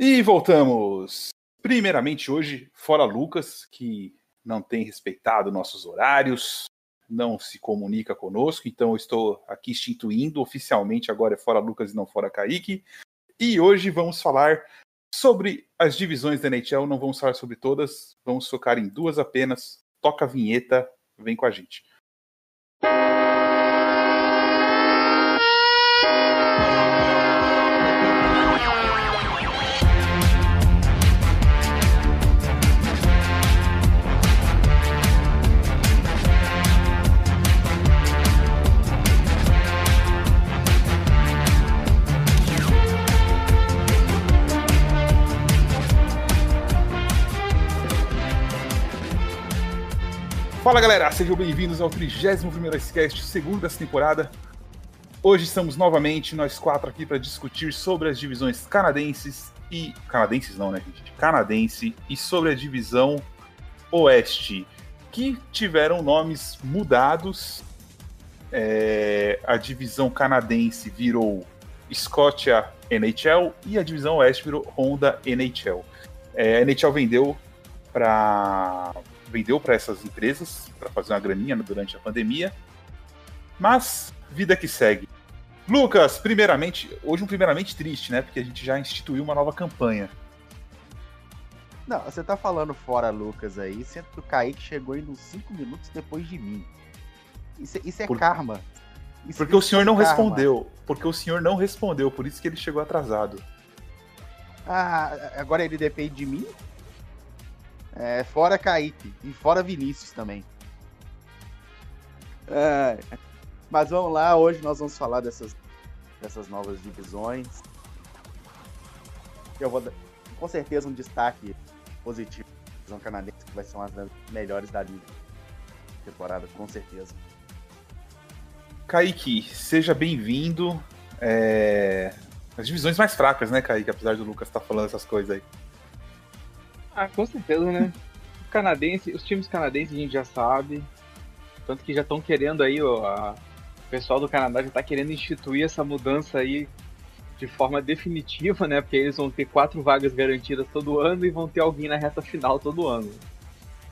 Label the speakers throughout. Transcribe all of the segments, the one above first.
Speaker 1: E voltamos. Primeiramente hoje, fora Lucas, que não tem respeitado nossos horários, não se comunica conosco, então eu estou aqui instituindo oficialmente agora é fora Lucas e não fora Kaique. E hoje vamos falar sobre as divisões da NHL, não vamos falar sobre todas, vamos focar em duas apenas. Toca a vinheta, vem com a gente. Fala galera, sejam bem-vindos ao 31º Icecast, segunda dessa temporada. Hoje estamos novamente, nós quatro aqui para discutir sobre as divisões canadenses e... Canadenses não, né gente? Canadense e sobre a divisão Oeste, que tiveram nomes mudados. É... A divisão canadense virou Scotia NHL e a divisão Oeste virou Honda NHL. É, a NHL vendeu para vendeu para essas empresas para fazer uma graninha durante a pandemia. Mas vida que segue. Lucas, primeiramente, hoje um primeiramente triste, né? Porque a gente já instituiu uma nova campanha.
Speaker 2: Não, você tá falando fora, Lucas, aí, sendo que o Kaique chegou indo 5 minutos depois de mim. Isso, isso é por... karma.
Speaker 1: Isso porque o senhor não karma. respondeu. Porque o senhor não respondeu, por isso que ele chegou atrasado.
Speaker 2: Ah, agora ele depende de mim? É, fora Kaique e fora Vinícius também. É, mas vamos lá, hoje nós vamos falar dessas, dessas novas divisões. Eu vou dar, com certeza um destaque positivo da divisão canadense, que vai ser uma das melhores da liga. Temporada, com certeza.
Speaker 1: Kaique, seja bem-vindo. É... As divisões mais fracas, né, Kaique? Apesar do Lucas estar tá falando essas coisas aí.
Speaker 3: Ah, com certeza, né? O canadense, os times canadenses a gente já sabe. Tanto que já estão querendo aí, ó, a, o pessoal do Canadá já está querendo instituir essa mudança aí de forma definitiva, né? Porque eles vão ter quatro vagas garantidas todo ano e vão ter alguém na reta final todo ano.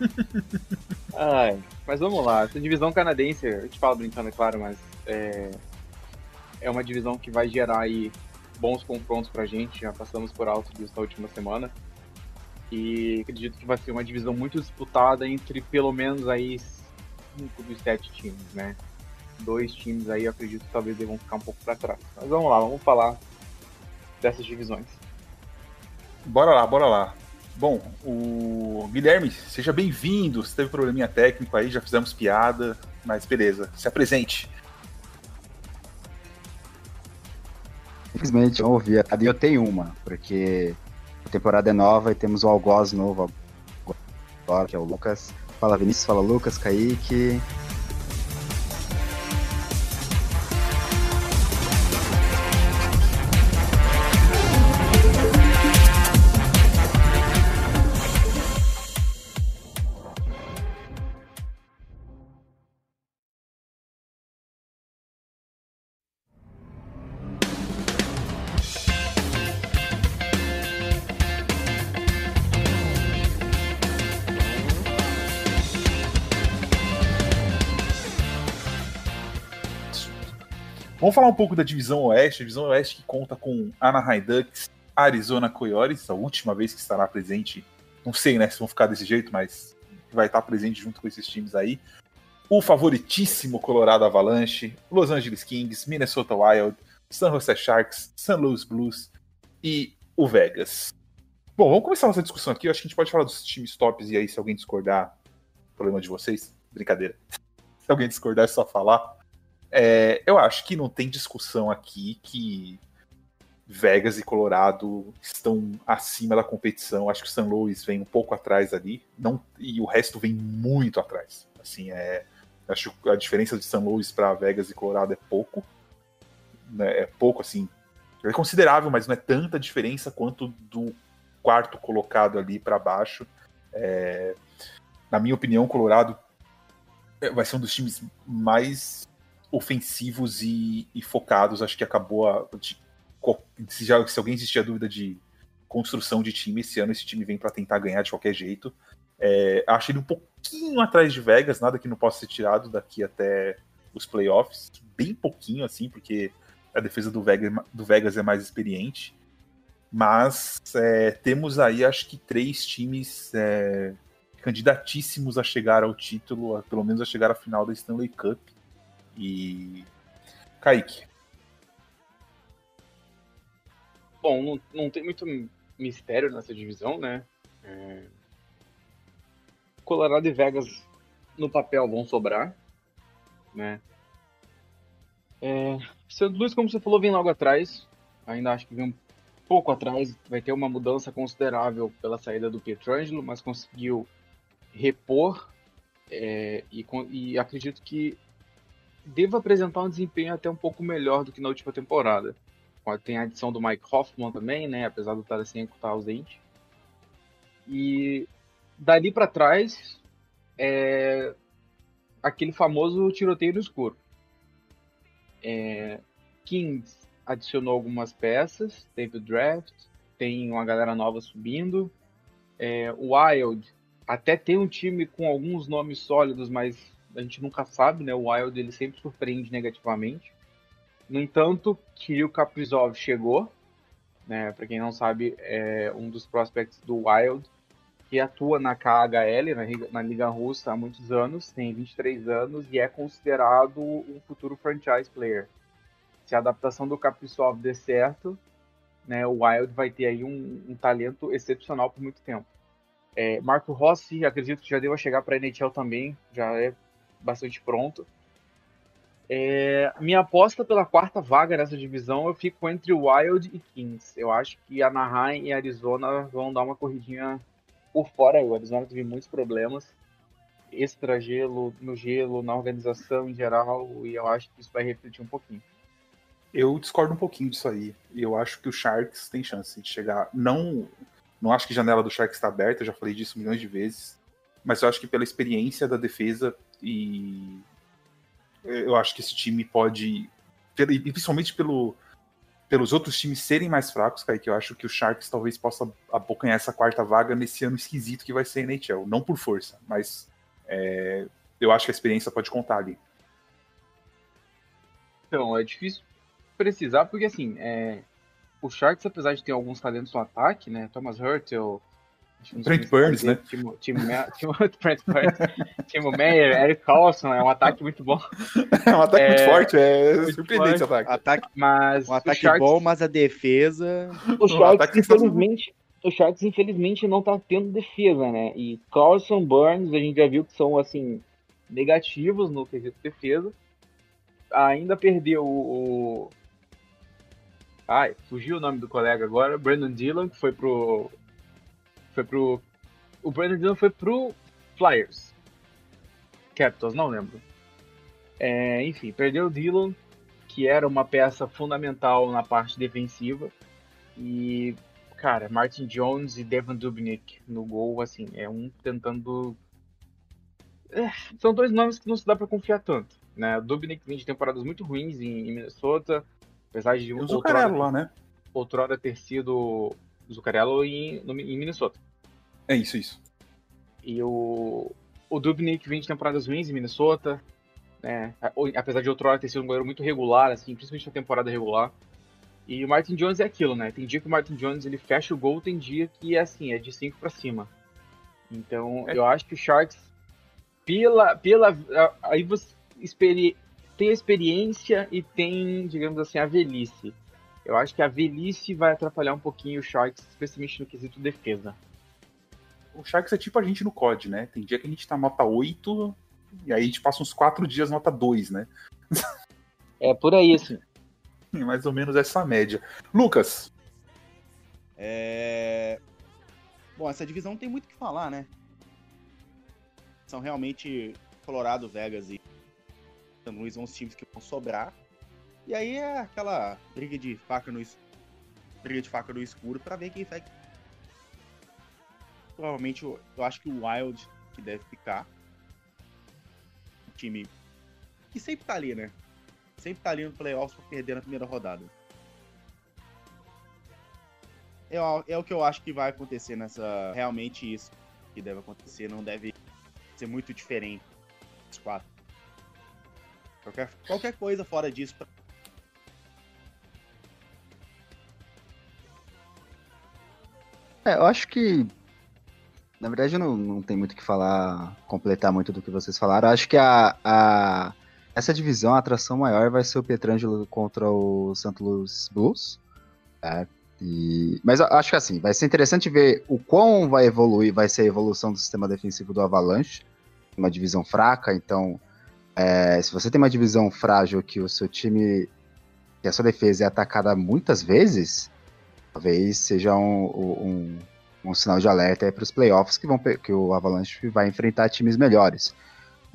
Speaker 3: Ai, mas vamos lá, essa divisão canadense, eu te falo brincando, é claro, mas é, é uma divisão que vai gerar aí bons confrontos pra gente, já passamos por alto disso na última semana. E acredito que vai ser uma divisão muito disputada entre pelo menos aí cinco dos sete times, né? Dois times aí eu acredito que talvez devam ficar um pouco para trás. Mas vamos lá, vamos falar dessas divisões.
Speaker 1: Bora lá, bora lá. Bom, o Guilherme, seja bem-vindo. Você teve probleminha técnico aí, já fizemos piada, mas beleza, se apresente.
Speaker 4: Infelizmente, eu ouvi. Eu tenho uma, porque temporada é nova e temos o algoz novo agora, que é o Lucas. Fala Vinícius, fala Lucas, Kaique.
Speaker 1: Falar um pouco da divisão Oeste, a divisão Oeste que conta com Anaheim Ducks, Arizona Coyotes, a última vez que estará presente. Não sei, né, se vão ficar desse jeito, mas vai estar presente junto com esses times aí. O favoritíssimo Colorado Avalanche, Los Angeles Kings, Minnesota Wild, San Jose Sharks, St. Louis Blues e o Vegas. Bom, vamos começar nossa discussão aqui. Eu acho que a gente pode falar dos times tops e aí, se alguém discordar, problema de vocês. Brincadeira. Se alguém discordar, é só falar. É, eu acho que não tem discussão aqui que Vegas e Colorado estão acima da competição. Acho que o St. Louis vem um pouco atrás ali, não, e o resto vem muito atrás. Assim, é, acho que a diferença de St. Louis para Vegas e Colorado é pouco, né, é pouco assim, é considerável, mas não é tanta diferença quanto do quarto colocado ali para baixo. É, na minha opinião, Colorado é, vai ser um dos times mais ofensivos e, e focados. Acho que acabou a, de, se, já, se alguém existia dúvida de construção de time. Esse ano esse time vem para tentar ganhar de qualquer jeito. É, acho ele um pouquinho atrás de Vegas, nada que não possa ser tirado daqui até os playoffs. Bem pouquinho, assim, porque a defesa do Vegas, do Vegas é mais experiente. Mas é, temos aí, acho que, três times é, candidatíssimos a chegar ao título, a, pelo menos a chegar à final da Stanley Cup. E. Kaique.
Speaker 3: Bom, não, não tem muito mistério nessa divisão, né? É... Colorado e Vegas no papel vão sobrar, né? É... St. Como você falou, vem logo atrás. Ainda acho que vem um pouco atrás. Vai ter uma mudança considerável pela saída do Pietrangelo, mas conseguiu repor é... e, e acredito que deva apresentar um desempenho até um pouco melhor do que na última temporada. Tem a adição do Mike Hoffman também, né? Apesar do Tarasenko estar ausente. E dali para trás é aquele famoso tiroteio no escuro. É, Kings adicionou algumas peças, teve o draft, tem uma galera nova subindo. É, Wild até tem um time com alguns nomes sólidos, mas a gente nunca sabe, né? O Wild ele sempre surpreende negativamente. No entanto, Kirill Kaprizov chegou, né? Para quem não sabe, é um dos prospects do Wild que atua na KHL, na, na Liga Russa, há muitos anos, tem 23 anos e é considerado um futuro franchise player. Se a adaptação do Kaprizov der certo, né, o Wild vai ter aí um, um talento excepcional por muito tempo. É, Marco Rossi, acredito que já deva chegar para a NHL também, já é bastante pronto. É, minha aposta pela quarta vaga nessa divisão, eu fico entre Wild e Kings. Eu acho que Anaheim e Arizona vão dar uma corridinha por fora. O Arizona teve muitos problemas, extra gelo, no gelo, na organização em geral, e eu acho que isso vai refletir um pouquinho.
Speaker 1: Eu discordo um pouquinho disso aí. Eu acho que o Sharks tem chance de chegar. Não, não acho que a janela do Sharks está aberta, já falei disso milhões de vezes. Mas eu acho que pela experiência da defesa e eu acho que esse time pode, principalmente pelo, pelos outros times serem mais fracos, Kaique, eu acho que o Sharks talvez possa abocanhar essa quarta vaga nesse ano esquisito que vai ser a NHL. Não por força, mas é, eu acho que a experiência pode contar ali.
Speaker 3: Então, é difícil precisar, porque assim, é, o Sharks, apesar de ter alguns talentos no ataque, né? Thomas Hurtel,
Speaker 1: Trent Burns, né?
Speaker 3: Timo, Timo, Timo, Trent Burns, Timo Meyer, Eric Carlson, é um ataque muito bom.
Speaker 1: É um ataque é, muito forte, é surpreendente esse ataque.
Speaker 2: ataque. Mas um ataque Sharks, bom, mas a defesa...
Speaker 5: O Sharks, infelizmente, o Sharks, infelizmente, não tá tendo defesa, né? E Carlson, Burns, a gente já viu que são, assim, negativos no quesito defesa. Ainda perdeu o... Ai, fugiu o nome do colega agora, Brandon Dillon, que foi pro foi pro. O Brandon Dillon foi pro Flyers. Capitals, não lembro. É, enfim, perdeu o Dillon, que era uma peça fundamental na parte defensiva. E, cara, Martin Jones e Devin Dubnik no gol, assim, é um tentando. É, são dois nomes que não se dá para confiar tanto. Né? O Dubnik vem de temporadas muito ruins em, em Minnesota, apesar de.
Speaker 1: O Zuccarello lá, né?
Speaker 3: Outrora ter sido Zuccarello em, no, em Minnesota.
Speaker 1: É isso, isso.
Speaker 3: E o, o Dubnik vem de temporadas ruins em Minnesota, né? apesar de outrora ter sido um goleiro muito regular, assim, principalmente na temporada regular. E o Martin Jones é aquilo, né? Tem dia que o Martin Jones ele fecha o gol, tem dia que é assim, é de 5 para cima. Então, é. eu acho que o Sharks, pela. pela aí você experi, tem a experiência e tem, digamos assim, a velhice. Eu acho que a velhice vai atrapalhar um pouquinho o Sharks, especialmente no quesito defesa
Speaker 1: o Sharks é tipo a gente no COD, né? Tem dia que a gente tá nota 8 e aí a gente passa uns 4 dias nota 2, né?
Speaker 5: É por aí, assim.
Speaker 1: Mais ou menos essa média. Lucas.
Speaker 2: É... Bom, essa divisão tem muito o que falar, né? São realmente Colorado, Vegas e São Luís são os times que vão sobrar. E aí é aquela briga de faca no escuro, briga de faca no escuro para ver quem vai provavelmente eu, eu acho que o Wild que deve ficar. Um time que sempre tá ali, né? Sempre tá ali no playoffs pra perder na primeira rodada. É, o- é o que eu acho que vai acontecer nessa. Realmente isso que deve acontecer. Não deve ser muito diferente dos quatro. Qualquer, qualquer coisa fora disso. pra-
Speaker 4: É, eu acho que. Na verdade, não, não tem muito o que falar, completar muito do que vocês falaram. Acho que a, a- essa divisão, a atração maior vai ser o Pietrangelo contra o. Louis Blues. tá? E- mas acho que assim, vai ser interessante ver o quão vai evoluir, vai ser a evolução do sistema defensivo do Avalanche. Uma divisão fraca, então. é, se você tem uma divisão frágil que o seu time. que a sua defesa é atacada muitas vezes, talvez seja um, um, um sinal de alerta para os playoffs que, vão, que o Avalanche vai enfrentar times melhores.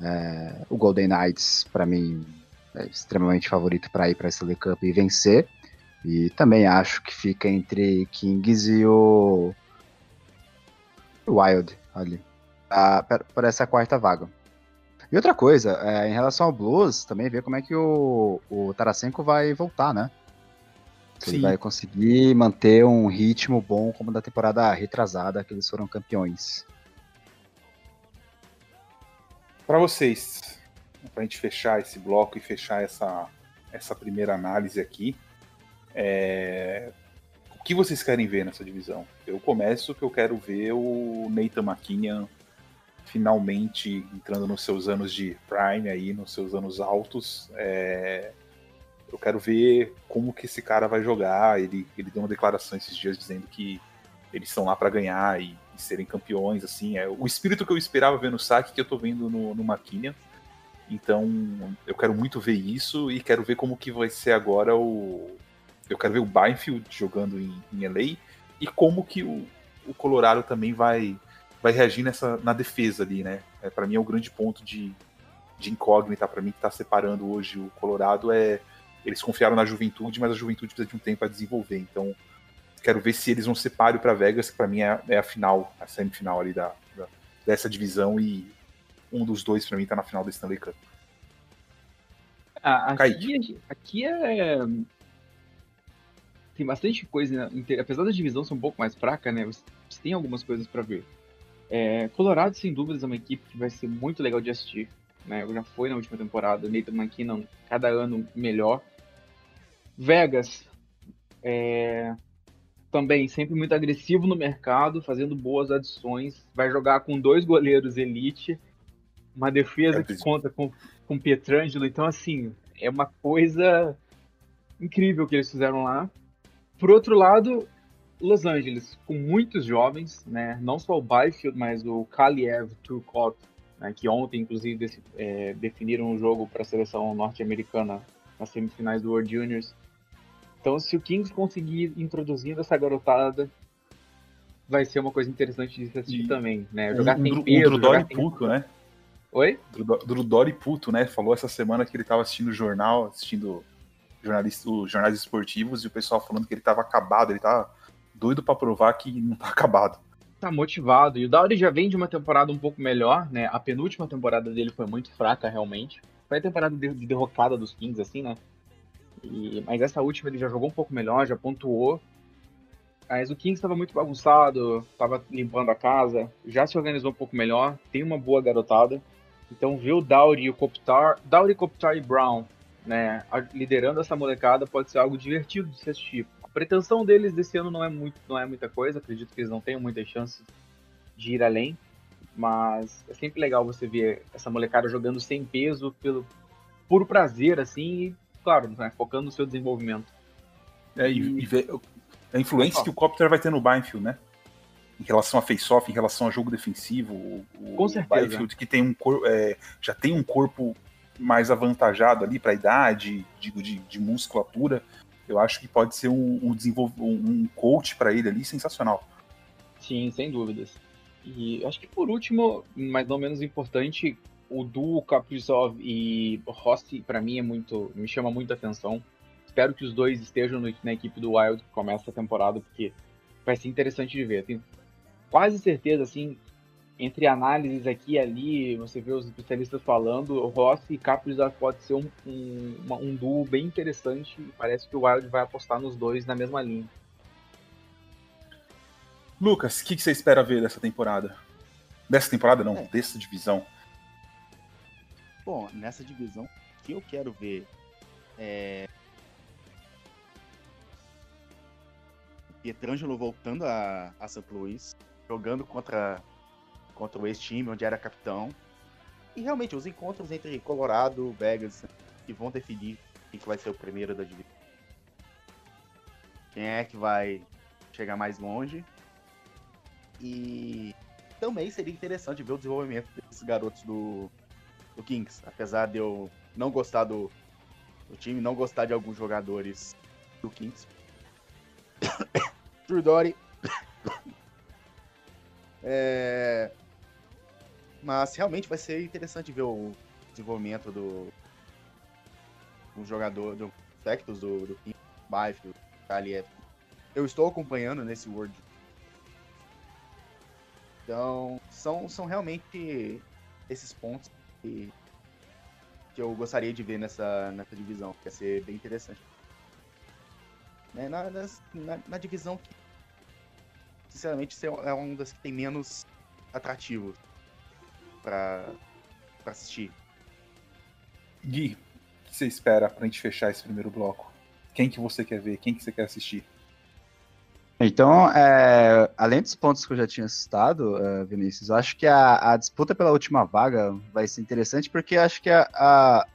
Speaker 4: É, o Golden Knights, para mim, é extremamente favorito para ir para a Stanley Cup e vencer. E também acho que fica entre Kings e o Wild ali, ah, por essa quarta vaga. E outra coisa, é, em relação ao Blues, também ver como é que o, o Tarasenko vai voltar, né? Se ele
Speaker 1: Sim.
Speaker 4: vai conseguir manter um ritmo bom como da temporada retrasada que eles foram campeões.
Speaker 1: Para vocês, para a gente fechar esse bloco e fechar essa, essa primeira análise aqui, é, o que vocês querem ver nessa divisão? Eu começo que eu quero ver o Nathan McKinnon finalmente entrando nos seus anos de prime aí, nos seus anos altos. É, eu quero ver como que esse cara vai jogar. Ele, ele deu uma declaração esses dias dizendo que eles estão lá para ganhar e, e serem campeões, assim, é o espírito que eu esperava ver no saque que eu tô vendo no, no McKinnon. Então, eu quero muito ver isso e quero ver como que vai ser agora o eu quero ver o Byfield jogando em, em LA e como que o, o Colorado também vai vai reagir nessa na defesa ali, né? É, para mim é o grande ponto de, de incógnita para mim que tá separando hoje o Colorado é eles confiaram na juventude, mas a juventude precisa de um tempo para desenvolver. Então, quero ver se eles vão ser páreo para Vegas, que para mim é, é a final, a semifinal ali da, da- dessa divisão e um dos dois para mim tá na final da Stanley Cup.
Speaker 3: Ah, aqui, aqui é. Tem bastante coisa, né? Apesar da divisão ser um pouco mais fraca, né? Você tem algumas coisas pra ver. É, Colorado, sem dúvidas, é uma equipe que vai ser muito legal de assistir. Né? Eu já fui na última temporada, Nathan McKinnon cada ano melhor. Vegas, é, também sempre muito agressivo no mercado, fazendo boas adições. Vai jogar com dois goleiros elite, uma defesa
Speaker 1: É,
Speaker 3: que conta com, com Pietrangelo. Então, assim, é uma coisa incrível que eles fizeram lá. Por outro lado, Los Angeles, com muitos jovens, né? Não só o Byfield, mas o Kaliev Turcotte, né? que ontem, inclusive, desse- é, definiram o jogo para a seleção norte-americana nas semifinais do World Juniors. Então, se o Kings conseguir introduzir essa garotada, vai ser uma coisa interessante de se assistir
Speaker 1: E
Speaker 3: também, né?
Speaker 1: Um,
Speaker 3: Jogar
Speaker 1: um,
Speaker 3: sem
Speaker 1: um
Speaker 3: peso,
Speaker 1: Drudori
Speaker 3: jogar sem...
Speaker 1: puto, né?
Speaker 3: Oi?
Speaker 1: Drudo- Drudori puto, né? Falou essa semana que ele tava assistindo o jornal, assistindo jornalista, os jornais esportivos e o pessoal falando que ele tava acabado, ele tava doido pra provar que não tá acabado.
Speaker 3: tá motivado. E o Dowry já vem de uma temporada um pouco melhor, né? A penúltima temporada dele foi muito fraca, realmente. Foi a temporada de, de derrocada dos Kings, assim, né? E- mas essa última ele já jogou um pouco melhor, já pontuou. Mas o Kings estava muito bagunçado, estava limpando a casa, já se organizou um pouco melhor, tem uma boa garotada. Então ver o Dowry e o Kopitar, Dowry, Kopitar e Brown, né, liderando essa molecada pode ser algo divertido de se assistir. A pretensão deles desse ano não é muito, não é muita coisa, acredito que eles não tenham muitas chances de ir além, mas é sempre legal você ver essa molecada jogando sem peso pelo puro prazer assim, claro, né, focando no seu desenvolvimento.
Speaker 1: É, e, e ver a influência que o Copter vai ter no Byfield, né? Em relação a face-off, em relação a jogo defensivo, o,
Speaker 3: Com certeza.
Speaker 1: Byfield que tem um é, já tem um corpo mais avantajado ali para a idade, digo, de, de musculatura, eu acho que pode ser um, um- um coach para ele ali sensacional.
Speaker 3: Sim, sem dúvidas. E acho que por último, mas não menos importante, o duo Kaprizov e Rossi, para mim, é muito. me chama muita atenção. Espero que os dois estejam no- na equipe do Wild que começa a temporada, porque vai ser interessante de ver. Tenho quase certeza, assim, entre análises aqui e ali, você vê os especialistas falando, Rossi e Kaprizov pode ser um, um, uma- um duo bem interessante e parece que o Wild vai apostar nos dois na mesma linha.
Speaker 1: Lucas, o que, que, você espera ver dessa temporada? Dessa temporada não, é. dessa divisão.
Speaker 2: Bom, nessa divisão, que eu quero ver é. Pietrangelo voltando a, a St. Louis, jogando contra, contra o ex-time, onde era capitão. E realmente, os encontros entre Colorado, Vegas, que vão definir quem que vai ser o primeiro da divisão. Quem é que vai chegar mais longe. E também seria interessante ver o desenvolvimento desses garotos do, do Kings. Apesar de eu não gostar do, do time, não gostar de alguns jogadores do Kings. Trudori. é... Mas realmente vai ser interessante ver o desenvolvimento do, do jogador, do Tectus, do, do Kings, Byfield, Kaliev. Eu estou acompanhando nesse World então, são, são realmente esses pontos que eu gostaria de ver nessa, nessa divisão, que ia ser bem interessante. Né, na, na, na, divisão que, sinceramente, é uma das que tem menos atrativo para assistir.
Speaker 1: Gui, o que você espera pra gente fechar esse primeiro bloco? Quem que você quer ver? Quem que você quer assistir?
Speaker 4: Então, é, além dos pontos que eu já tinha citado, uh, Vinícius, eu acho que a, a, disputa pela última vaga vai ser interessante, porque acho que a, a,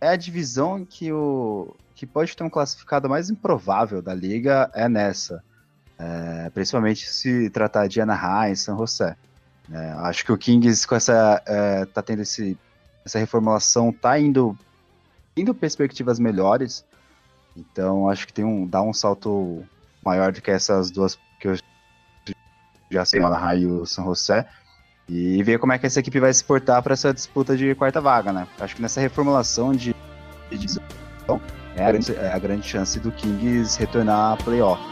Speaker 4: é a divisão que, o, que pode ter um classificado mais improvável da liga é nessa. É, principalmente se tratar de Anaheim e San José. É, acho que o Kings com essa é, tá tendo esse, essa reformulação, tá indo indo perspectivas melhores. Então acho que tem um dá um salto maior do que essas duas que eu já sei, Anaheim e o San José. E ver como é que essa equipe vai se portar para essa disputa de quarta vaga, né? Acho que nessa reformulação de, de é a, grande, é a grande chance do Kings retornar a playoff.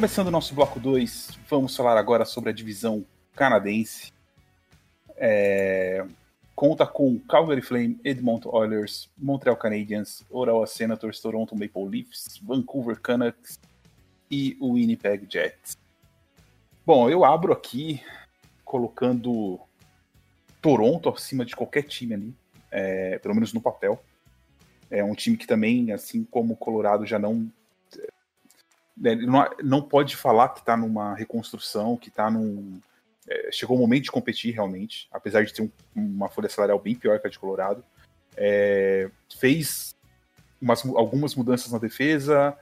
Speaker 1: Começando o nosso bloco 2, vamos falar agora sobre a divisão canadense. É, conta com Calgary Flame, Edmonton Oilers, Montreal Canadiens, Ottawa Senators, Toronto Maple Leafs, Vancouver Canucks e o Winnipeg Jets. Bom, eu abro aqui colocando Toronto acima de qualquer time ali, é, pelo menos no papel. É um time que também, assim como o Colorado, já não né, não, não pode falar que está numa reconstrução, que está num. É, chegou o momento de competir realmente, apesar de ter um, uma folha salarial bem pior que a de Colorado. É, fez umas, algumas mudanças na defesa,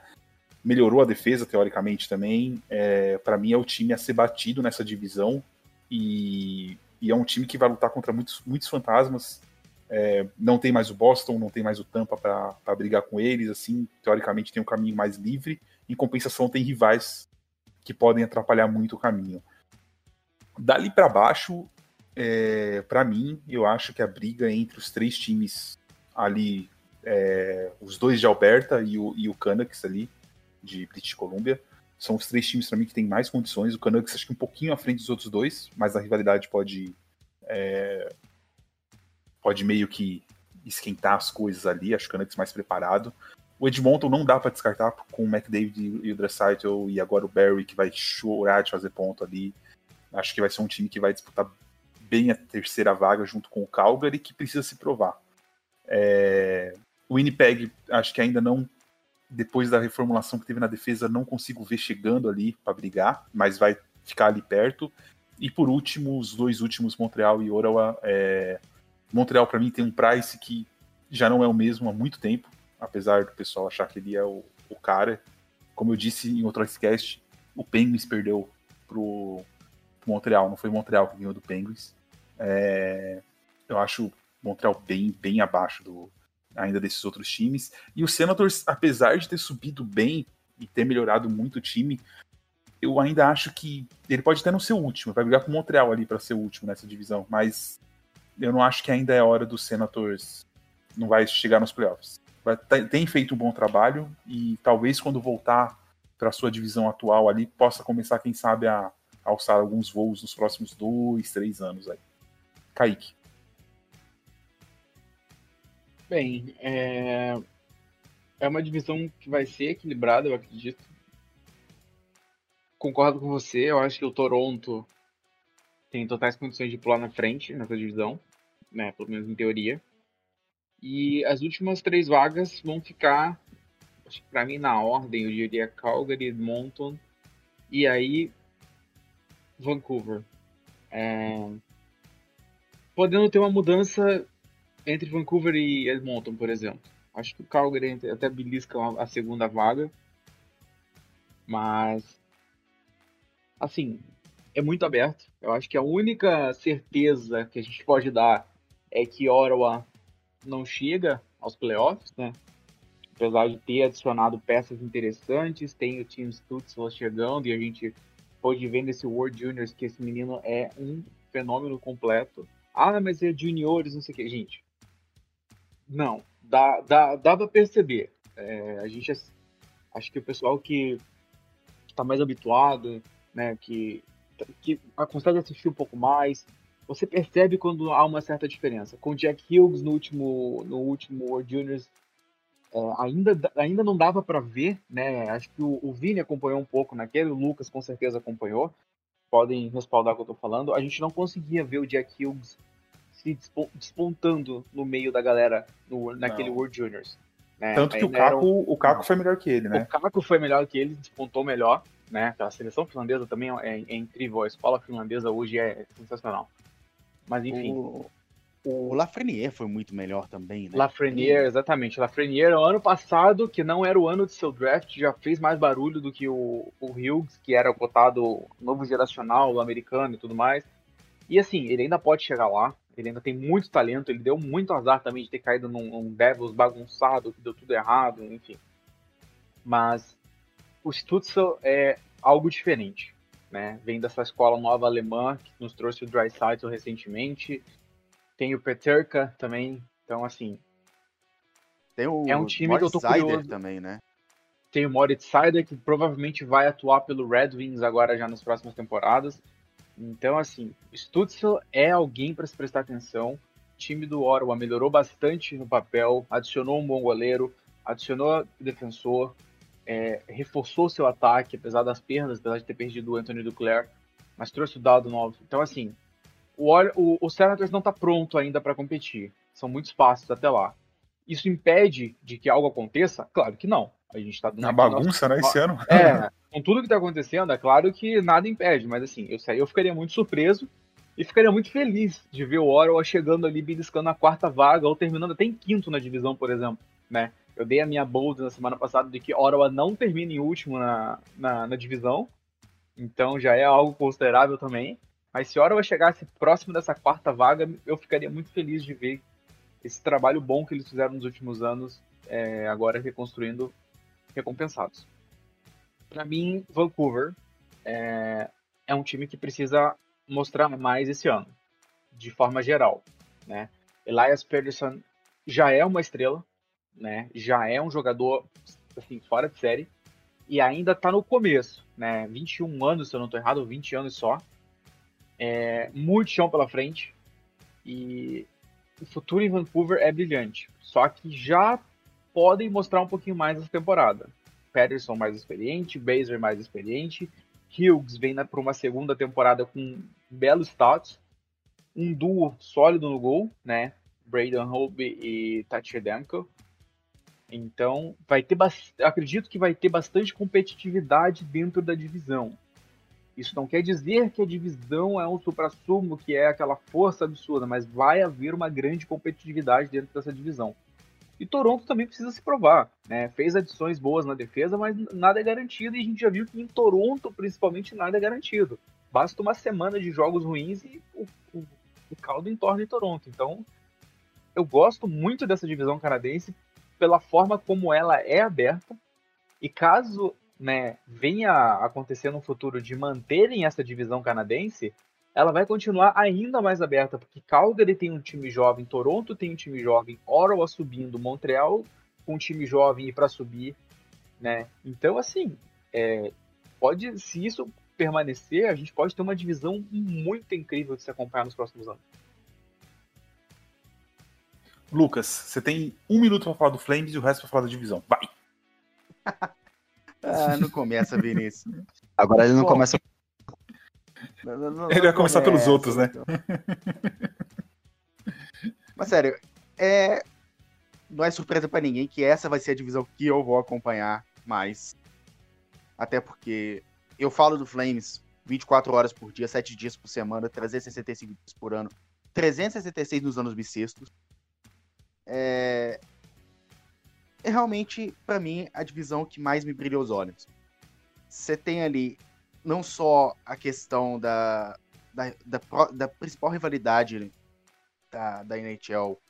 Speaker 1: melhorou a defesa teoricamente também. É, Para mim é o time a ser batido nessa divisão e, e é um time que vai lutar contra muitos, muitos fantasmas. É, não tem mais o Boston, não tem mais o Tampa para brigar com eles, assim, teoricamente tem um caminho mais livre em compensação, tem rivais que podem atrapalhar muito o caminho. Dali para baixo, é, para mim, eu acho que a briga entre os três times ali, é, os dois de Alberta e o, e o Canucks ali, de British Columbia, são os três times para mim que têm mais condições. O Canucks acho que um pouquinho à frente dos outros dois, mas a rivalidade pode é, pode meio que esquentar as coisas ali. Acho que o Canucks mais preparado. O Edmonton não dá para descartar com o McDavid e o Draisaitl e agora o Barry que vai chorar de fazer ponto ali. Acho que vai ser um time que vai disputar bem a terceira vaga junto com o Calgary que precisa se provar. É... O Winnipeg acho que ainda não depois da reformulação que teve na defesa não consigo ver chegando ali para brigar, mas vai ficar ali perto. E por último, os dois últimos, Montreal e Ottawa, é... Montreal, para mim, tem um price que já não é o mesmo há muito tempo, apesar do pessoal achar que ele é o, o cara. Como eu disse em outro cast, o Penguins perdeu pro, pro Montreal, não foi Montreal que ganhou do Penguins. É, eu acho Montreal bem, bem abaixo do, ainda desses outros times. E o Senators, apesar de ter subido bem e ter melhorado muito o time, eu ainda acho que ele pode até não ser o último, vai brigar com o Montreal ali para ser o último nessa divisão, mas eu não acho que ainda é hora do Senators não vai chegar nos playoffs. Vai, tem feito um bom trabalho e talvez quando voltar para sua divisão atual ali possa começar, quem sabe, a alçar alguns voos nos próximos dois, três anos aí. Kaique.
Speaker 3: Bem, é... é uma divisão que vai ser equilibrada, eu acredito. Concordo com você, eu acho que o Toronto tem totais condições de pular na frente nessa divisão, né? Pelo menos em teoria. E as últimas três vagas vão ficar, acho que pra mim na ordem, eu diria Calgary, Edmonton e aí Vancouver. É... Podendo ter uma mudança entre Vancouver e Edmonton, por exemplo. Acho que o Calgary até belisca a segunda vaga. Mas, assim, é muito aberto. Eu acho que a única certeza que a gente pode dar é que Ottawa não chega aos playoffs, né? Apesar de ter adicionado peças interessantes, tem o Team Stutzel chegando e a gente pode ver nesse World Juniors que esse menino é um fenômeno completo. Ah, mas é juniores, não sei o que. Gente, não, dá, dá, dá pra perceber. É, a gente acho que o pessoal que está mais habituado, né, que, que consegue assistir um pouco mais, você percebe quando há uma certa diferença. Com Jack Hughes no último, no último World Juniors, é, ainda, ainda não dava para ver, né? Acho que o, o Vini acompanhou um pouco naquele, o Lucas com certeza acompanhou, podem respaldar o que eu estou falando. A gente não conseguia ver o Jack Hughes se despontando no meio da galera no, naquele não. World Juniors.
Speaker 1: Né? Tanto que o Caco, um... o Caco foi melhor que ele, né?
Speaker 3: O Caco foi melhor que ele, despontou melhor, né? A seleção finlandesa também é, é incrível, a escola finlandesa hoje é sensacional. Mas enfim.
Speaker 2: O, o Lafreniere foi muito melhor também, né?
Speaker 3: Lafreniere, exatamente. Lafreniere, o ano passado, que não era o ano de seu draft, já fez mais barulho do que o, o Hughes, que era cotado novo geracional, americano e tudo mais. E assim, ele ainda pode chegar lá. Ele ainda tem muito talento, ele deu muito azar também de ter caído num, num Devils bagunçado, que deu tudo errado, enfim. Mas o Stutzel é algo diferente, né? Vem dessa escola nova alemã que nos trouxe o Dreisaitl recentemente. Tem o Peterka também, então assim...
Speaker 2: Tem o é um time Moritz que eu tô curioso. também, né?
Speaker 3: Tem o Moritz Seider, que provavelmente vai atuar pelo Red Wings agora já nas próximas temporadas. Então, assim, Stutzel é alguém para se prestar atenção. O time do Ottawa melhorou bastante no papel, adicionou um bom goleiro, adicionou defensor, é, reforçou seu ataque, apesar das perdas, apesar de ter perdido o Anthony Duclair, mas trouxe o dado novo. Então, assim, o, o, o Senators não está pronto ainda para competir. São muitos passos até lá. Isso impede de que algo aconteça? Claro que não. A gente está
Speaker 1: na bagunça, nosso... né, esse ano.
Speaker 3: É, com tudo que está acontecendo, é claro que nada impede, mas assim, eu, eu ficaria muito surpreso e ficaria muito feliz de ver o Ottawa chegando ali, beliscando a quarta vaga ou terminando até em quinto na divisão, por exemplo, né? Eu dei a minha bold na semana passada de que Ottawa não termina em último na, na, na divisão, então já é algo considerável também. Mas se Ottawa chegasse próximo dessa quarta vaga, eu ficaria muito feliz de ver esse trabalho bom que eles fizeram nos últimos anos, é, agora reconstruindo recompensados. Para mim, Vancouver é, é um time que precisa mostrar mais esse ano, de forma geral. Né? Elias Peterson já é uma estrela, né? já é um jogador assim, fora de série, e ainda está no começo. Né? 21 anos, se eu não estou errado, 20 anos só. É, muito chão pela frente. E o futuro em Vancouver é brilhante. Só que já podem mostrar um pouquinho mais essa temporada. Patterson mais experiente, Baser mais experiente, Hughes vem para uma segunda temporada com belos status, um duo sólido no gol, né? Braden Holby e Tati Demko. Então, vai ter acredito que vai ter bastante competitividade dentro da divisão. Isso não quer dizer que a divisão é um supra-sumo, que é aquela força absurda, mas vai haver uma grande competitividade dentro dessa divisão. E Toronto também precisa se provar, né? Fez adições boas na defesa, mas nada é garantido e a gente já viu que em Toronto, principalmente, nada é garantido. Basta uma semana de jogos ruins e o, o, o caldo entorna em Toronto. Então, eu gosto muito dessa divisão canadense pela forma como ela é aberta. E caso né, venha a acontecer no futuro de manterem essa divisão canadense, ela vai continuar ainda mais aberta, porque Calgary tem um time jovem, Toronto tem um time jovem, Ottawa subindo, Montreal com um time jovem e para subir, né? Então, assim, é, pode, se isso permanecer, a gente pode ter uma divisão muito incrível de se acompanhar nos próximos anos.
Speaker 1: Lucas, você tem um minuto para falar do Flames e o resto para falar da divisão. Vai!
Speaker 2: ah, não começa, Vinícius.
Speaker 4: Agora ele não
Speaker 2: Bom,
Speaker 4: começa.
Speaker 2: Não, não, não,
Speaker 1: Ele vai começar pelos
Speaker 2: começa,
Speaker 1: outros, né?
Speaker 2: então. Mas sério, é... não é surpresa pra ninguém que essa vai ser a divisão que eu vou acompanhar mais. Até porque eu falo do Flames 24 horas por dia, 7 dias por semana, 365 dias por ano, 366 nos anos bissextos. É... é realmente, pra mim, a divisão que mais me brilha os olhos. Você tem ali não só a questão da, da, da, da principal rivalidade da, da NHL,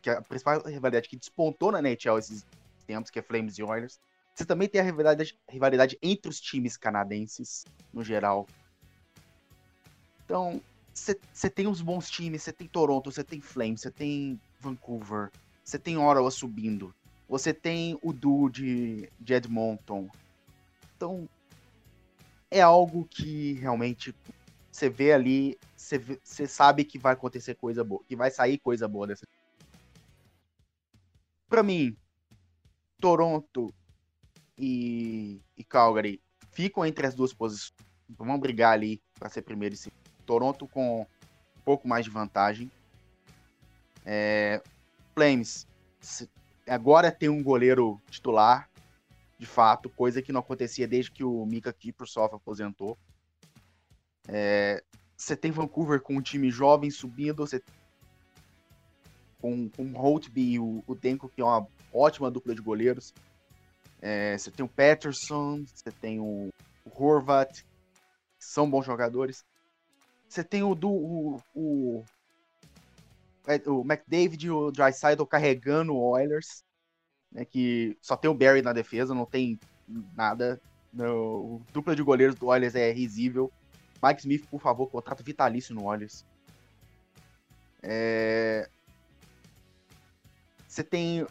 Speaker 2: que é a principal rivalidade que despontou na NHL esses tempos, que é Flames e Oilers. Você também tem a rivalidade, rivalidade entre os times canadenses, no geral. Então, você tem os bons times, você tem Toronto, você tem Flames, você tem Vancouver, você tem Ottawa subindo, você tem o duo de, de Edmonton. Então, é algo que realmente você vê ali, você vê- você sabe que vai acontecer coisa boa, que vai sair coisa boa dessa. Pra mim, Toronto e, e Calgary ficam entre as duas posições. Vão brigar ali pra ser primeiro e segundo. Toronto com um pouco mais de vantagem. É, Flames agora tem um goleiro titular, de fato, coisa que não acontecia desde que o Mika Kiprusoff aposentou. É, Você tem Vancouver com um time jovem subindo, você com, com o Holtby e o, o Denko, que é uma ótima dupla de goleiros. É, você tem o Patterson, você tem o, o Horvat, que são bons jogadores. Você tem o, do, o, o, o McDavid e o Dreisaitl carregando o Oilers né, que só tem o Barry na defesa, não tem nada. No, o dupla de goleiros do Oilers é risível. Mike Smith, por favor, contrato vitalício no Oilers. É, Você tem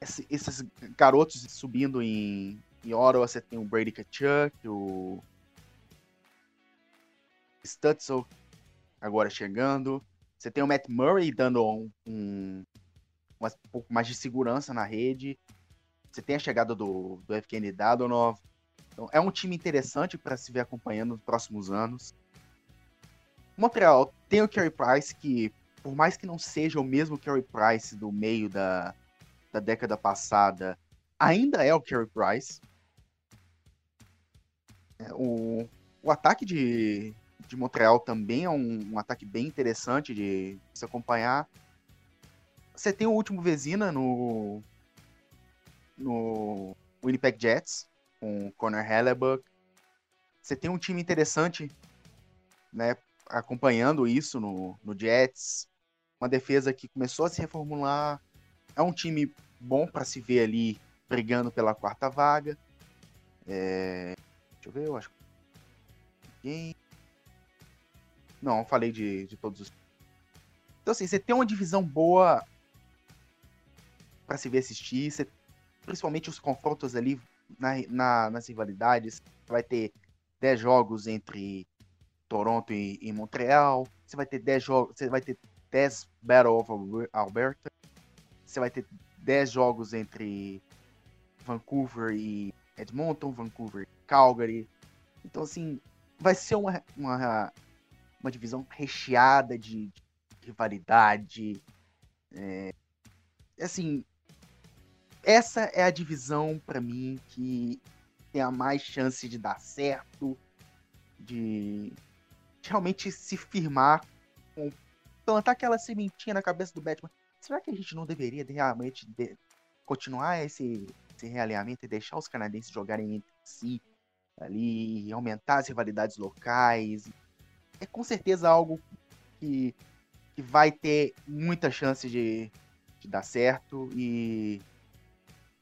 Speaker 2: esse- esses garotos subindo em, em Ottawa, você tem o Brady Kachuk, o Stutzel agora chegando. Você tem o Matt Murray dando um, um, um pouco mais de segurança na rede. Você tem a chegada do, do Evgeny Dadonov. Então, é um time interessante para se ver acompanhando nos próximos anos. Montreal tem o Carey Price, que por mais que não seja o mesmo Carey Price do meio da, da década passada, ainda é o Carey Price. É, o, o ataque de, de Montreal também é um, um ataque bem interessante de se acompanhar. Você tem o último Vezina no no Winnipeg Jets com Connor Hellebuck. Você tem um time interessante, né, acompanhando isso no, no Jets. Uma defesa que começou a se reformular. É um time bom para se ver ali brigando pela quarta vaga. É, Deixa eu ver, eu acho. Ninguém. Não, eu falei de, de todos os. Então, assim, você tem uma divisão boa para se ver assistir. Você, principalmente os confrontos ali na, na- nas rivalidades. Vai ter 10 jogos entre Toronto e, e Montreal. Você vai ter 10 jogos. Você vai ter 10 Battle of Alber- Alberta. Você vai ter 10 jogos entre Vancouver e Edmonton, Vancouver e Calgary. Então, assim, vai ser uma, uma, uma divisão recheada de, de rivalidade. É, assim, essa é a divisão, pra mim, que tem a mais chance de dar certo, de, de realmente se firmar, com, plantar aquela sementinha na cabeça do Batman. Será que a gente não deveria realmente de, continuar esse, esse realinhamento e deixar os canadenses jogarem entre si ali, aumentar as rivalidades locais? É com certeza algo que, que vai ter muita chance de, de dar certo e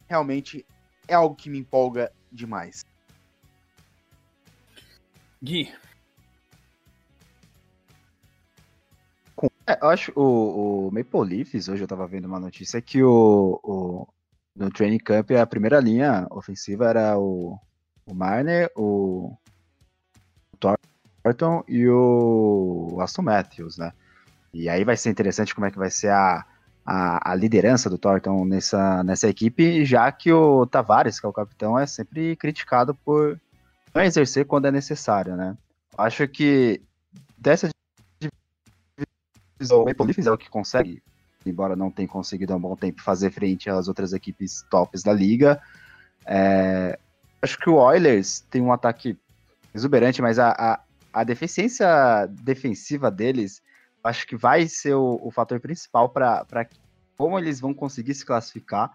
Speaker 2: realmente é algo que me empolga demais.
Speaker 1: Gui.
Speaker 4: É, eu acho o, o Maple Leafs, hoje eu tava vendo uma notícia que o, o no training camp a primeira linha ofensiva era o, o Marner, o, o Thornton e o Aston Matthews, né? E aí vai ser interessante como é que vai ser a, a, a, liderança do Thornton nessa, nessa equipe, já que o Tavares, que é o capitão, é sempre criticado por não exercer quando é necessário, né? Acho que dessa divisão, o Maple Leafs é o que consegue, embora não tenha conseguido há um bom tempo fazer frente às outras equipes tops da liga. É, acho que o Oilers tem um ataque exuberante, mas a, a, a deficiência defensiva deles acho que vai ser o, o fator principal para como eles vão conseguir se classificar.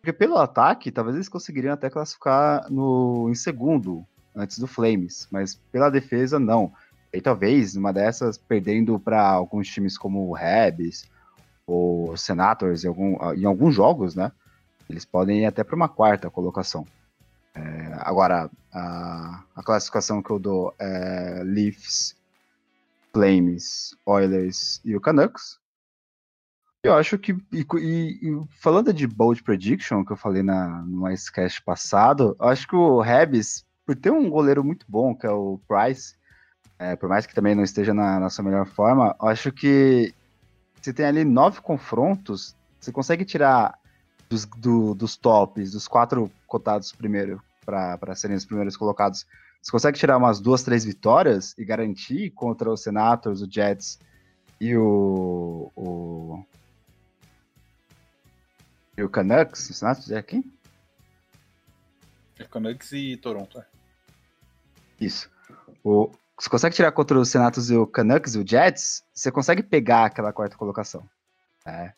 Speaker 4: Porque pelo ataque, talvez eles conseguiriam até classificar no, em segundo, antes do Flames, mas pela defesa, não. E talvez, uma dessas, perdendo para alguns times como o Rebs ou Senators em, algum, em alguns jogos, né? Eles podem ir até para uma quarta colocação. É, agora, a, a, classificação que eu dou é Leafs, Flames, Oilers e o Canucks. Eu acho que, e, e, falando de bold prediction, que eu falei na, no Icecast passado, acho que o Rebs, por ter um goleiro muito bom, que é o Price, é, por mais que também não esteja na, na sua melhor forma, acho que você tem ali nove confrontos, você consegue tirar dos, do, dos tops, dos quatro cotados primeiro, para serem os primeiros colocados, você consegue tirar umas duas, três vitórias e garantir contra os Senators, o Jets e o. o e o Canucks? O Senators é quem?
Speaker 1: É Canucks e Toronto, é.
Speaker 4: Isso. O, você consegue tirar contra os Senators e o Canucks e o Jets, você consegue pegar aquela quarta colocação. É.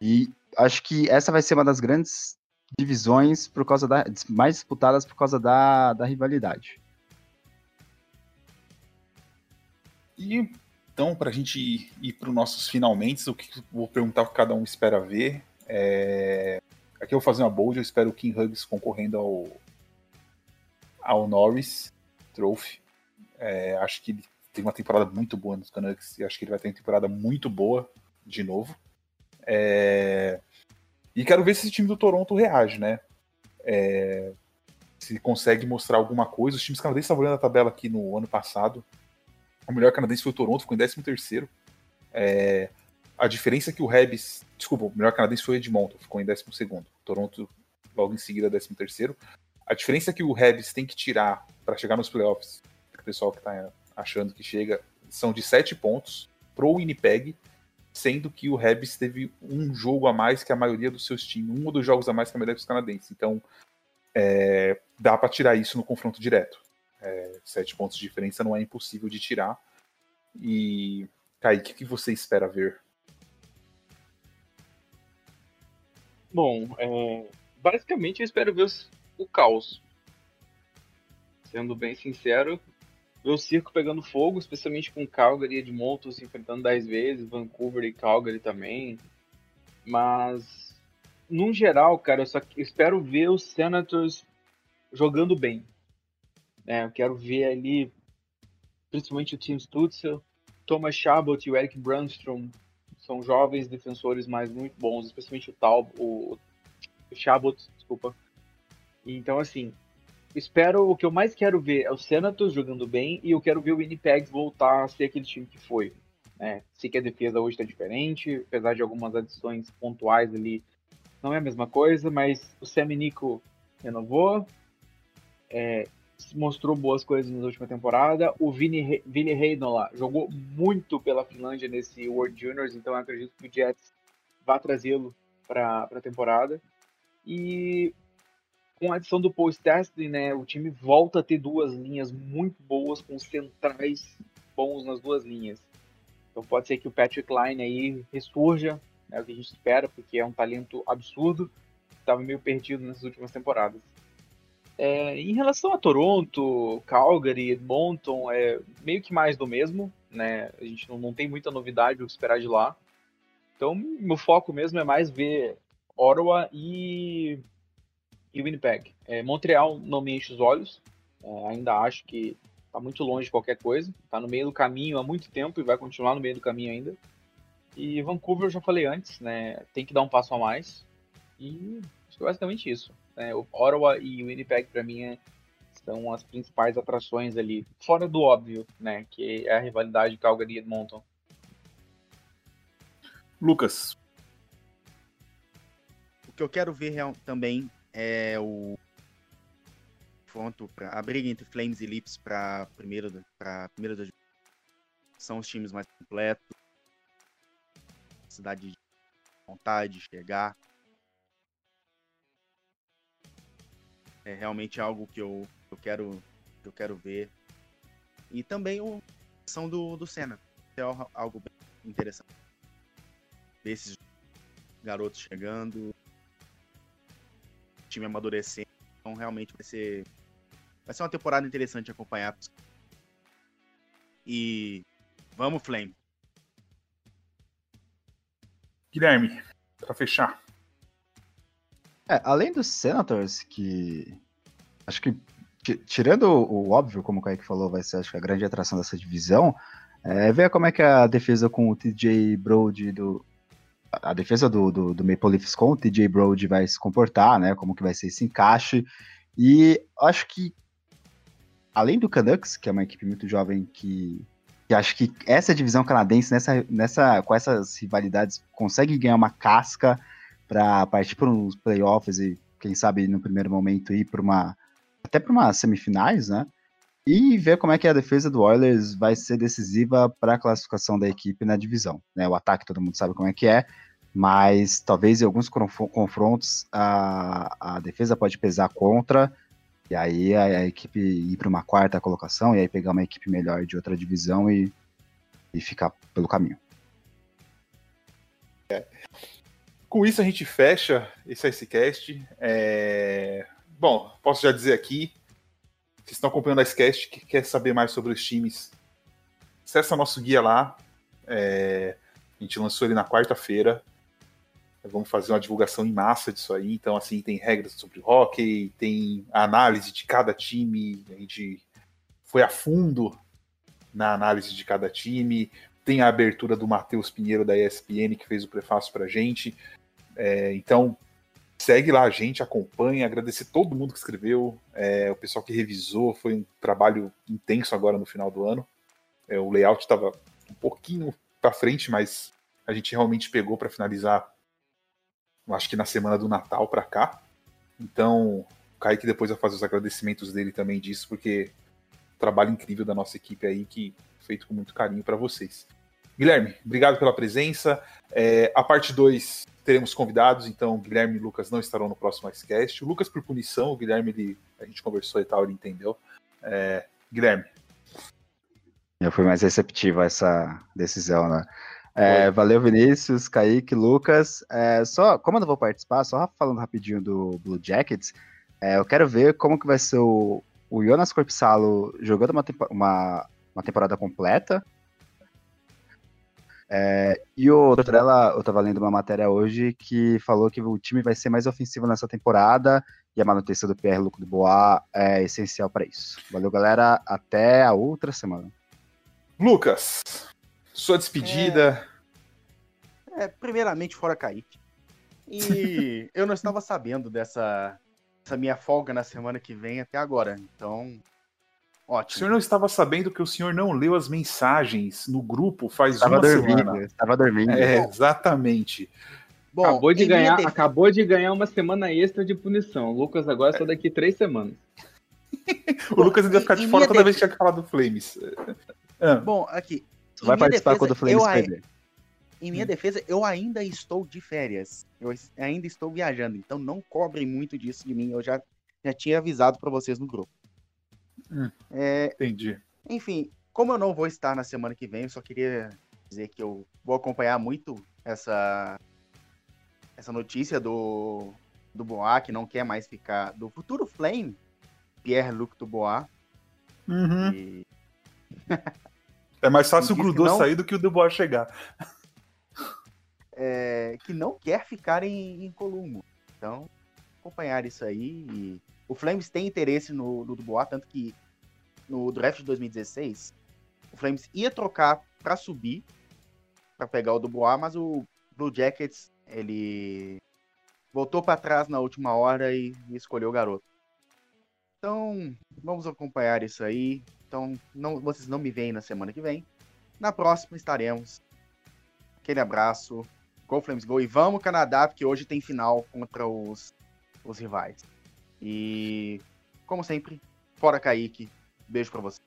Speaker 4: E acho que essa vai ser uma das grandes divisões por causa da mais disputadas por causa da, da rivalidade.
Speaker 1: E então, para a gente ir, ir para os nossos finalmente, o que vou perguntar o que cada um espera ver. É... Aqui eu vou fazer uma bold, eu espero o King Huggs concorrendo ao, ao Norris Trophy. É, acho que ele teve uma temporada muito boa nos Canucks e acho que ele vai ter uma temporada muito boa de novo. É... E quero ver se esse time do Toronto reage, né? É, se consegue mostrar alguma coisa. Os times canadenses estavam olhando a tabela aqui no ano passado. O melhor canadense foi o Toronto, ficou em 13º. É, a diferença é que o Rebs... Desculpa, o melhor canadense foi o Edmonton, ficou em 12º. Toronto, logo em seguida, 13º. A diferença é que o Rebs tem que tirar para chegar nos playoffs, o pessoal que está achando que chega, são de 7 pontos pro Winnipeg sendo que o Rebs teve um jogo a mais que a maioria dos seus times, um ou dois jogos a mais que a maioria dos canadenses. Então, é, dá para tirar isso no confronto direto. É, sete pontos de diferença não é impossível de tirar. E, Kaique, o que você espera ver?
Speaker 3: Bom, é, basicamente eu espero ver o caos. Sendo bem sincero, ver o circo pegando fogo, especialmente com Calgary e Edmonton se enfrentando 10 vezes, Vancouver e Calgary também. Mas, no geral, cara, eu só espero ver os Senators jogando bem. É, eu quero ver ali, principalmente o Tim Stutzel, Thomas Chabot e o Eric Brandstrom são jovens defensores, mas muito bons, especialmente o Tal, o, o Chabot, desculpa. Então, assim, espero, o que eu mais quero ver é o Senators jogando bem e eu quero ver o Winnipeg voltar a ser aquele time que foi. Né? Sei que a defesa hoje está diferente, apesar de algumas adições pontuais ali, não é a mesma coisa, mas o Seminico renovou, é, mostrou boas coisas na última temporada. O Vini, Vini Heinola jogou muito pela Finlândia nesse World Juniors, então eu acredito que o Jets vá trazê-lo para a temporada. E com a adição do Paul Stastny, né, o time volta a ter duas linhas muito boas, com centrais bons nas duas linhas. Então pode ser que o Patrick Line aí ressurja, é o que a gente espera, porque é um talento absurdo, estava meio perdido nessas últimas temporadas. É, em relação a Toronto, Calgary, Edmonton, é meio que mais do mesmo, né? A gente não, não tem muita novidade o que esperar de lá. Então, meu foco mesmo é mais ver Ottawa e, e Winnipeg. É, Montreal não me enche os olhos, é, ainda acho que está muito longe de qualquer coisa, está no meio do caminho há muito tempo e vai continuar no meio do caminho ainda. E Vancouver, eu já falei antes, né? Tem que dar um passo a mais. E acho que é basicamente isso. Né? O Ottawa e o Winnipeg, para mim, é, são as principais atrações ali, fora do óbvio, né? Que é a rivalidade Calgary e Edmonton.
Speaker 1: Lucas.
Speaker 2: O que eu quero ver real, também é o confronto para a briga entre Flames e Lips para primeiro para primeiro da são os times mais completos. Cidade de vontade de chegar. É realmente algo que eu, eu quero que eu quero ver. E também o ação do do Senna. É algo bem interessante. Ver esses garotos chegando, time amadurecendo. Então realmente vai ser vai ser uma temporada interessante de acompanhar. E vamos Flame.
Speaker 1: Guilherme, para fechar.
Speaker 4: É, além dos Senators, que acho que tirando o, óbvio, como o Kaique falou, vai ser acho que a grande atração dessa divisão, é ver como é que a defesa com o TJ Brody do. A defesa do, do, do Maple Leafs com o TJ Brody vai se comportar, né? Como que vai ser esse encaixe. E acho que, além do Canucks, que é uma equipe muito jovem que, que acho que essa divisão canadense, nessa, nessa, com essas rivalidades, consegue ganhar uma casca para partir para uns playoffs e, quem sabe, no primeiro momento ir para uma. até para umas semifinais, né? E ver como é que a defesa do Oilers vai ser decisiva para a classificação da equipe na divisão. Né? O ataque todo mundo sabe como é que é, mas talvez em alguns confrontos a, a defesa pode pesar contra, e aí a, a equipe ir para uma quarta colocação, e aí pegar uma equipe melhor de outra divisão e, e ficar pelo caminho.
Speaker 1: É. Com isso a gente fecha esse Icecast. É... Bom, posso já dizer aqui, vocês estão acompanhando a Icecast, que quer saber mais sobre os times, acessa nosso guia lá. É... A gente lançou ele na quarta-feira. Vamos fazer uma divulgação em massa disso aí. Então, assim, tem regras sobre hockey, tem a análise de cada time. A gente foi a fundo na análise de cada time. Tem a abertura do Matheus Pinheiro da ESPN, que fez o prefácio pra gente. É, então, segue lá a gente, acompanha, agradecer todo mundo que escreveu, é, o pessoal que revisou, foi um trabalho intenso agora no final do ano. É, o layout estava um pouquinho para frente, mas a gente realmente pegou para finalizar, acho que na semana do Natal para cá. Então, o Kaique depois vai fazer os agradecimentos dele também disso, porque trabalho incrível da nossa equipe aí, que feito com muito carinho para vocês. Guilherme, obrigado pela presença. É, a parte 2 teremos convidados, então Guilherme e Lucas não estarão no próximo Icecast. O Lucas por punição, o Guilherme ele, a gente conversou e tal, ele entendeu. É, Guilherme.
Speaker 4: Eu fui mais receptivo a essa decisão, né? É, valeu, Vinícius, Kaique, Lucas. É, só, como eu não vou participar, só falando rapidinho do Blue Jackets, é, eu quero ver como que vai ser o, o Jonas Corpsalo jogando uma, uma, uma temporada completa é, e o Tortorella, eu tava lendo uma matéria hoje que falou que o time vai ser mais ofensivo nessa temporada e a manutenção do Pierre Luc Dubois é essencial para isso. Valeu, galera. Até a outra semana.
Speaker 1: Lucas, sua despedida.
Speaker 2: É, é primeiramente, fora Kaique. E eu não estava sabendo dessa, dessa minha folga na semana que vem até agora. Então,
Speaker 1: Ótimo. O senhor não estava sabendo que o senhor não leu as mensagens no grupo faz
Speaker 4: estava
Speaker 1: uma
Speaker 4: dormindo,
Speaker 1: semana.
Speaker 4: Estava dormindo.
Speaker 1: É, exatamente.
Speaker 3: Bom, acabou, de ganhar, def... acabou de ganhar uma semana extra de punição. O Lucas agora é só daqui três semanas.
Speaker 1: o Lucas ainda ficar de fora toda def... vez que tinha falar do Flames.
Speaker 2: Ah. Bom, aqui.
Speaker 4: Vai participar defesa, quando o Flames perder.
Speaker 2: Em minha hum. defesa, eu ainda estou de férias. Eu ainda estou viajando, então não cobrem muito disso de mim. Eu já Já tinha avisado para vocês no grupo.
Speaker 1: Hum.
Speaker 2: É,
Speaker 1: Entendi.
Speaker 2: enfim, como eu não vou estar na semana que vem, eu só queria dizer que eu vou acompanhar muito essa essa notícia do do Boa que não quer mais ficar do futuro Flame, Pierre-Luc Dubois.
Speaker 1: Uhum.
Speaker 2: E
Speaker 1: É mais fácil o Grudô
Speaker 2: não.
Speaker 1: sair do que o Dubois chegar.
Speaker 2: é, que não quer ficar em, em Columbo. Então, acompanhar isso aí. E o Flames tem interesse no, no Dubois, tanto que no draft de 2016, o Flames ia trocar para subir, para pegar o Dubois, mas o Blue Jackets, ele voltou para trás na última hora e, e escolheu o garoto. Então, vamos acompanhar isso aí. Então, não, vocês não me veem na semana que vem. Na próxima estaremos. Aquele abraço. Go Flames Go. E vamos, Canadá, porque hoje tem final contra os, os rivais. E, como sempre, fora Kaique. Beijo pra você.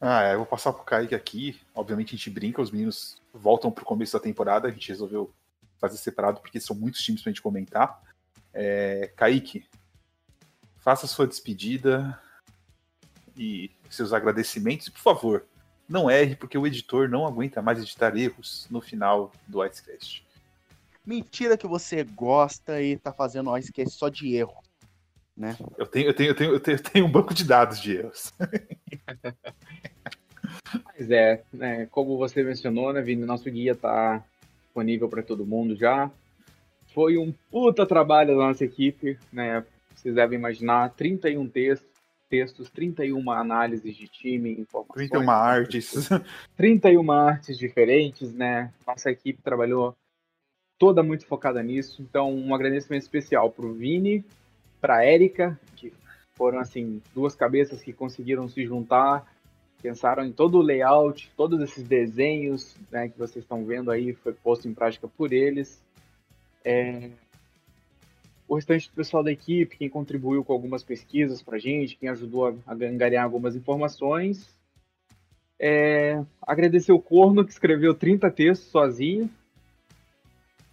Speaker 1: Ah, é, eu vou passar pro Kaique aqui. Obviamente a gente brinca, os meninos voltam pro começo da temporada. A gente resolveu fazer separado porque são muitos times pra gente comentar. É, Kaique, faça sua despedida e seus agradecimentos. E, por favor, não erre, porque o editor não aguenta mais editar erros no final do Icecast.
Speaker 2: Mentira que você gosta e tá fazendo ó, esquece só de erro. Né?
Speaker 1: Eu tenho, eu tenho, eu tenho, eu tenho, eu tenho um banco de dados de erros.
Speaker 3: Mas é, né, como você mencionou, né, Vini, nosso guia tá disponível para todo mundo já. Foi um puta trabalho da nossa equipe, né? Vocês devem imaginar, 31 textos, textos 31 análises de time, informações.
Speaker 1: 31 artes.
Speaker 3: 31 artes diferentes, né? Nossa equipe trabalhou toda muito focada nisso. Então, um agradecimento especial pro Vini, pra Érica, que foram, assim, duas cabeças que conseguiram se juntar, pensaram em todo o layout, todos esses desenhos né, que vocês estão vendo aí, foi posto em prática por eles. É, O restante do pessoal da equipe, quem contribuiu com algumas pesquisas pra gente, quem ajudou a, a angariar algumas informações. É, agradecer o Corno, que escreveu 30 textos sozinho.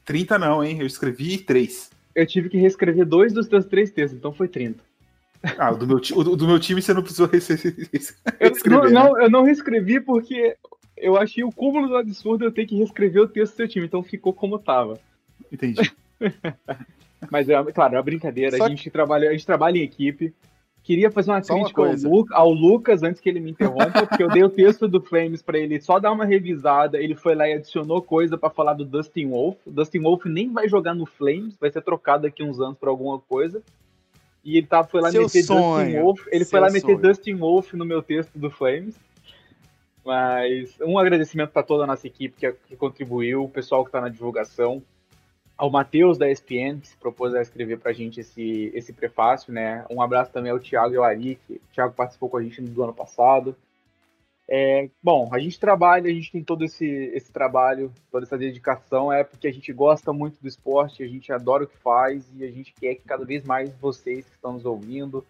Speaker 1: 30 não, hein? Eu escrevi 3.
Speaker 3: Eu tive que reescrever dois dos teus três textos, então foi 30.
Speaker 1: Ah, o do meu, o do- meu time você não precisou rece-
Speaker 3: Eu, não,
Speaker 1: né?
Speaker 3: não, eu não reescrevi porque eu achei o cúmulo do absurdo eu ter que reescrever o texto do seu time, então ficou como tava.
Speaker 1: Entendi.
Speaker 3: Mas é, claro, é uma brincadeira,
Speaker 2: Só
Speaker 3: a gente, trabalha, a gente trabalha em equipe. Queria fazer uma
Speaker 2: Só uma
Speaker 3: crítica ao,
Speaker 2: coisa.
Speaker 3: Lu- ao Lucas antes que ele me interrompa, porque eu dei o texto do Flames pra ele só dar uma revisada. Ele foi lá e adicionou coisa pra falar do Dustin Wolf. O Dustin Wolf nem vai jogar no Flames, vai ser trocado daqui uns anos pra alguma coisa. E ele tá, foi lá
Speaker 2: Seu
Speaker 3: meter Dustin
Speaker 2: sonho,
Speaker 3: Wolf. Ele
Speaker 2: seu
Speaker 3: foi lá meter
Speaker 2: sonho.
Speaker 3: Dustin Wolf no meu texto do Flames. Mas um agradecimento para toda a nossa equipe que, que contribuiu, o pessoal que está na divulgação, ao Matheus da ESPN, que se propôs a escrever para a gente esse, esse prefácio, né? Um abraço também ao Thiago e ao Ari, que o Thiago participou com a gente do ano passado. É, bom, a gente trabalha, a gente tem todo esse, esse trabalho, toda essa dedicação, é porque a gente gosta muito do esporte, a gente adora o que faz e a gente quer que cada vez mais vocês que estão nos ouvindo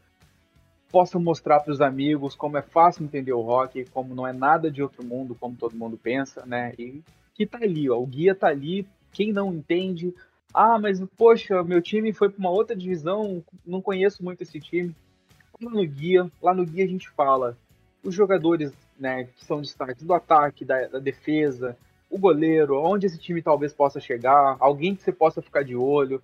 Speaker 3: possam mostrar para os amigos como é fácil entender o rock, como não é nada de outro mundo, como todo mundo pensa, né? E que tá ali, ó, o guia tá ali, quem não entende, ah, mas poxa, meu time foi para uma outra divisão, não conheço muito esse time. Lá no guia, lá no guia a gente fala os jogadores, né, que são destaques do ataque, da, da defesa, o goleiro, onde esse time talvez possa chegar, alguém que você possa ficar de olho.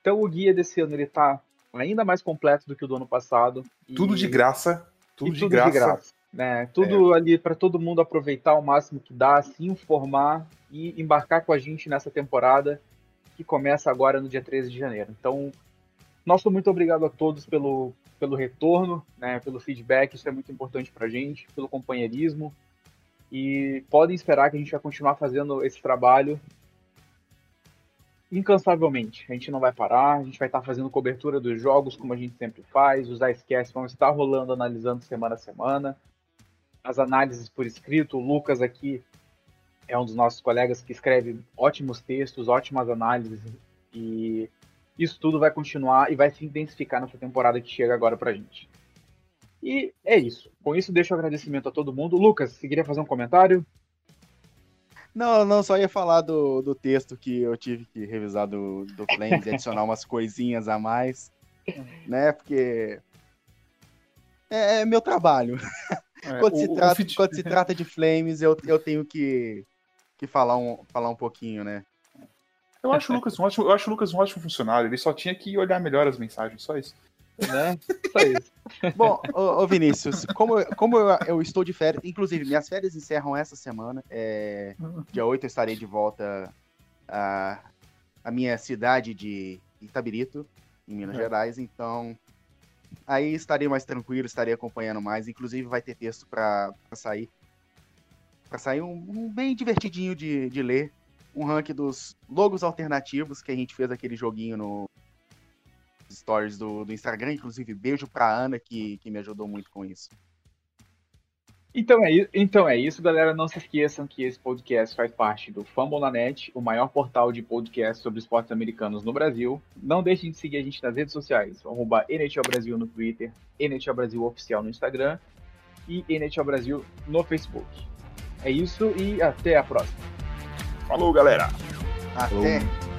Speaker 3: Então o guia desse ano ele tá ainda mais completo do que o do ano passado. E-
Speaker 1: Tudo de graça. Tudo,
Speaker 3: e
Speaker 1: de, graça.
Speaker 3: Né? Tudo ali para todo mundo aproveitar o máximo que dá, se informar e embarcar com a gente nessa temporada que começa agora no dia 13 de janeiro. Então, nosso muito obrigado a todos pelo, pelo retorno, né, pelo feedback, isso é muito importante para a gente, pelo companheirismo. E podem esperar que a gente vai continuar fazendo esse trabalho incansavelmente. A gente não vai parar, a gente vai estar fazendo cobertura dos jogos como a gente sempre faz, os icecasts vão estar rolando, analisando semana a semana. As análises por escrito, o Lucas aqui é um dos nossos colegas que escreve ótimos textos, ótimas análises e isso tudo vai continuar e vai se intensificar nessa temporada que chega agora pra gente. E é isso. Com isso, deixo o agradecimento a todo mundo. Lucas, você queria fazer um comentário?
Speaker 2: Não, não, só ia falar do, do texto que eu tive que revisar do, do Flames e adicionar umas coisinhas a mais. né? Porque é, é meu trabalho.
Speaker 1: É,
Speaker 2: quando,
Speaker 1: o-
Speaker 2: se trata,
Speaker 1: fit-
Speaker 2: quando se trata de Flames, eu, eu tenho que, que falar, um, falar um pouquinho, né?
Speaker 1: Eu acho o Lucas um ótimo, eu acho o Lucas um ótimo funcionário. Ele só tinha que olhar melhor as mensagens, só isso.
Speaker 3: Né? Só isso.
Speaker 2: Bom, ô, ô Vinícius, como, eu- como eu, eu estou de férias, inclusive, minhas férias encerram essa semana. é, dia 8 eu estarei de volta à, à minha cidade de Itabirito, em Minas
Speaker 1: É.
Speaker 2: Gerais, então aí estarei mais tranquilo, estarei acompanhando mais. Inclusive vai ter texto para sair. Para sair um, um bem divertidinho de, de ler. Um ranking dos logos alternativos, que a gente fez aquele joguinho no stories do, do Instagram. Inclusive, beijo pra Ana, que, que me ajudou muito com isso.
Speaker 3: Então é, então é isso, galera. Não se esqueçam que esse podcast faz parte do Fambonanet, o maior portal de podcast sobre esportes americanos no Brasil. Não deixem de seguir a gente nas redes sociais, arroba NHL Brasil no Twitter, NHL Brasil Oficial no Instagram e NHL Brasil no Facebook. É isso e até a próxima.
Speaker 1: Falou, galera!
Speaker 2: Até!